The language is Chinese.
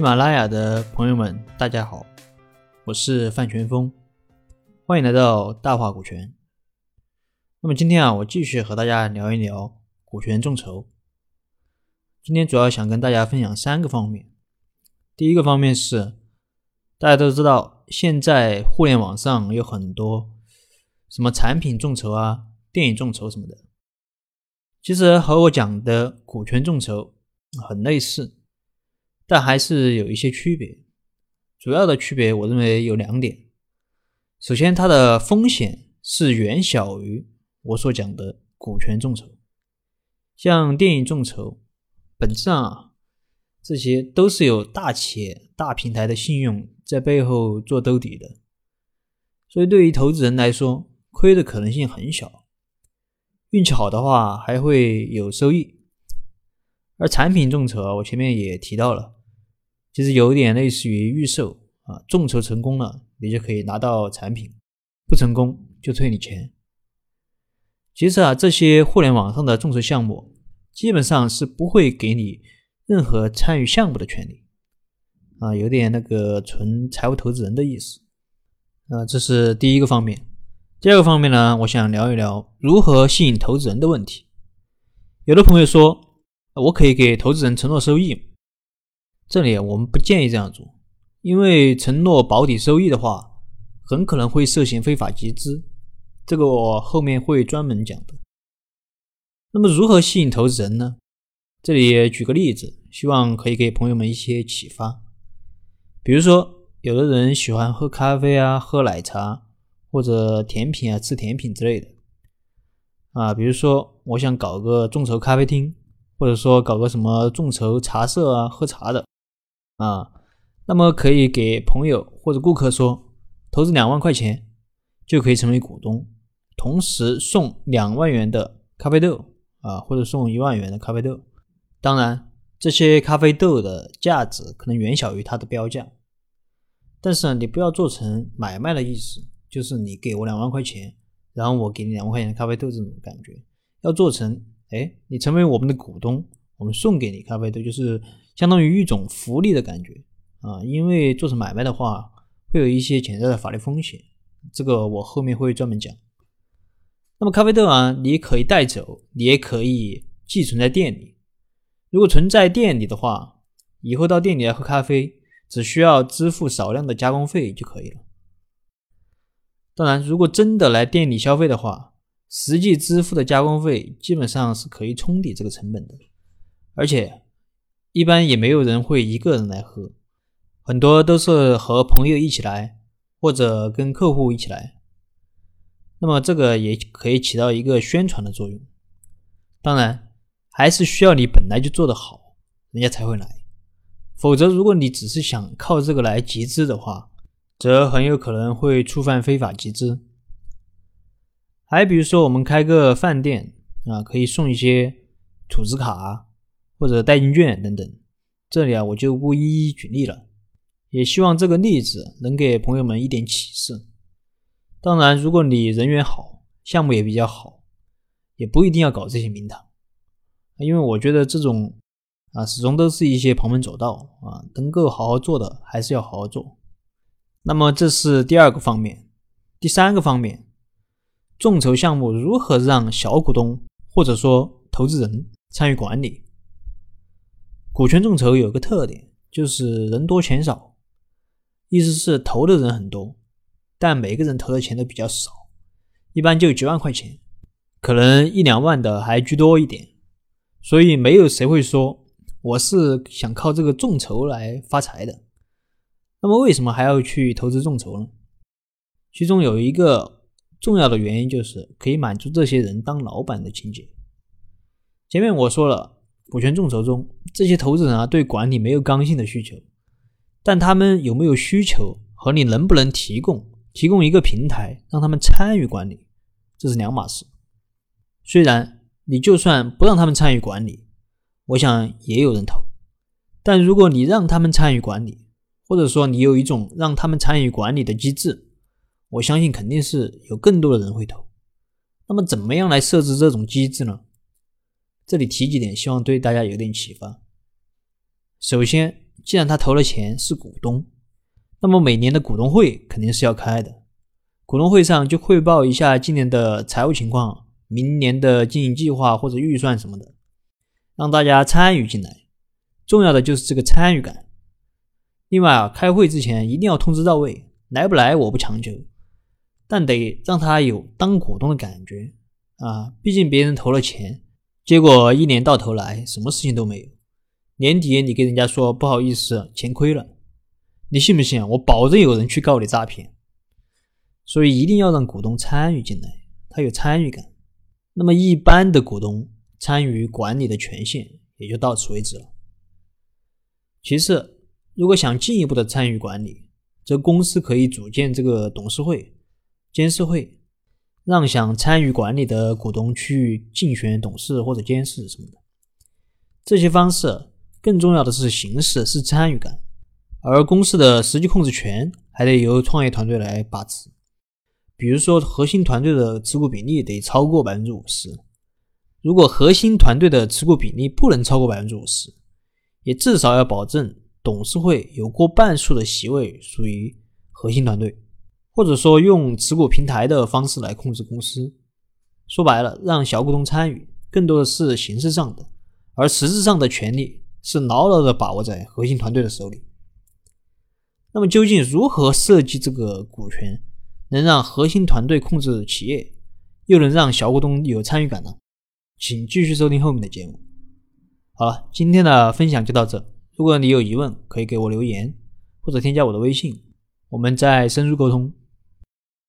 喜马拉雅的朋友们，大家好，我是范全峰，欢迎来到大话股权。那么今天啊，我继续和大家聊一聊股权众筹。今天主要想跟大家分享三个方面。第一个方面是，大家都知道，现在互联网上有很多什么产品众筹啊、电影众筹什么的，其实和我讲的股权众筹很类似。但还是有一些区别，主要的区别我认为有两点。首先，它的风险是远小于我所讲的股权众筹。像电影众筹，本质上啊，这些都是有大企业、大平台的信用在背后做兜底的，所以对于投资人来说，亏的可能性很小，运气好的话还会有收益。而产品众筹，我前面也提到了。其实有点类似于预售啊，众筹成功了，你就可以拿到产品；不成功就退你钱。其实啊，这些互联网上的众筹项目基本上是不会给你任何参与项目的权利啊，有点那个纯财务投资人的意思啊。这是第一个方面。第二个方面呢，我想聊一聊如何吸引投资人的问题。有的朋友说，我可以给投资人承诺收益。这里我们不建议这样做，因为承诺保底收益的话，很可能会涉嫌非法集资，这个我后面会专门讲的。那么如何吸引投资人呢？这里举个例子，希望可以给朋友们一些启发。比如说，有的人喜欢喝咖啡啊、喝奶茶或者甜品啊、吃甜品之类的啊。比如说，我想搞个众筹咖啡厅，或者说搞个什么众筹茶社啊、喝茶的。啊，那么可以给朋友或者顾客说，投资两万块钱就可以成为股东，同时送两万元的咖啡豆啊，或者送一万元的咖啡豆。当然，这些咖啡豆的价值可能远小于它的标价，但是呢，你不要做成买卖的意思，就是你给我两万块钱，然后我给你两万块钱的咖啡豆这种感觉，要做成，哎，你成为我们的股东，我们送给你咖啡豆，就是。相当于一种福利的感觉啊，因为做成买卖的话，会有一些潜在的法律风险，这个我后面会专门讲。那么咖啡豆啊，你可以带走，你也可以寄存在店里。如果存在店里的话，以后到店里来喝咖啡，只需要支付少量的加工费就可以了。当然，如果真的来店里消费的话，实际支付的加工费基本上是可以冲抵这个成本的，而且。一般也没有人会一个人来喝，很多都是和朋友一起来，或者跟客户一起来。那么这个也可以起到一个宣传的作用。当然，还是需要你本来就做得好，人家才会来。否则，如果你只是想靠这个来集资的话，则很有可能会触犯非法集资。还比如说，我们开个饭店啊，可以送一些储值卡。或者代金券等等，这里啊我就不一一举例了，也希望这个例子能给朋友们一点启示。当然，如果你人缘好，项目也比较好，也不一定要搞这些名堂，因为我觉得这种啊始终都是一些旁门左道啊，能够好好做的还是要好好做。那么这是第二个方面，第三个方面，众筹项目如何让小股东或者说投资人参与管理？股权众筹有个特点，就是人多钱少，意思是投的人很多，但每个人投的钱都比较少，一般就几万块钱，可能一两万的还居多一点，所以没有谁会说我是想靠这个众筹来发财的。那么为什么还要去投资众筹呢？其中有一个重要的原因就是可以满足这些人当老板的情节。前面我说了。股权众筹中，这些投资人啊对管理没有刚性的需求，但他们有没有需求和你能不能提供提供一个平台让他们参与管理，这是两码事。虽然你就算不让他们参与管理，我想也有人投，但如果你让他们参与管理，或者说你有一种让他们参与管理的机制，我相信肯定是有更多的人会投。那么怎么样来设置这种机制呢？这里提几点，希望对大家有点启发。首先，既然他投了钱是股东，那么每年的股东会肯定是要开的。股东会上就汇报一下今年的财务情况、明年的经营计划或者预算什么的，让大家参与进来。重要的就是这个参与感。另外啊，开会之前一定要通知到位，来不来我不强求，但得让他有当股东的感觉啊。毕竟别人投了钱，结果一年到头来什么事情都没有。年底你跟人家说不好意思，钱亏了，你信不信？我保证有人去告你诈骗。所以一定要让股东参与进来，他有参与感。那么一般的股东参与管理的权限也就到此为止了。其次。如果想进一步的参与管理，则公司可以组建这个董事会、监事会，让想参与管理的股东去竞选董事或者监事什么的。这些方式更重要的是形式，是参与感，而公司的实际控制权还得由创业团队来把持。比如说，核心团队的持股比例得超过百分之五十。如果核心团队的持股比例不能超过百分之五十，也至少要保证。董事会有过半数的席位属于核心团队，或者说用持股平台的方式来控制公司。说白了，让小股东参与，更多的是形式上的，而实质上的权利是牢牢的把握在核心团队的手里。那么，究竟如何设计这个股权，能让核心团队控制企业，又能让小股东有参与感呢？请继续收听后面的节目。好了，今天的分享就到这。如果你有疑问，可以给我留言，或者添加我的微信，我们再深入沟通。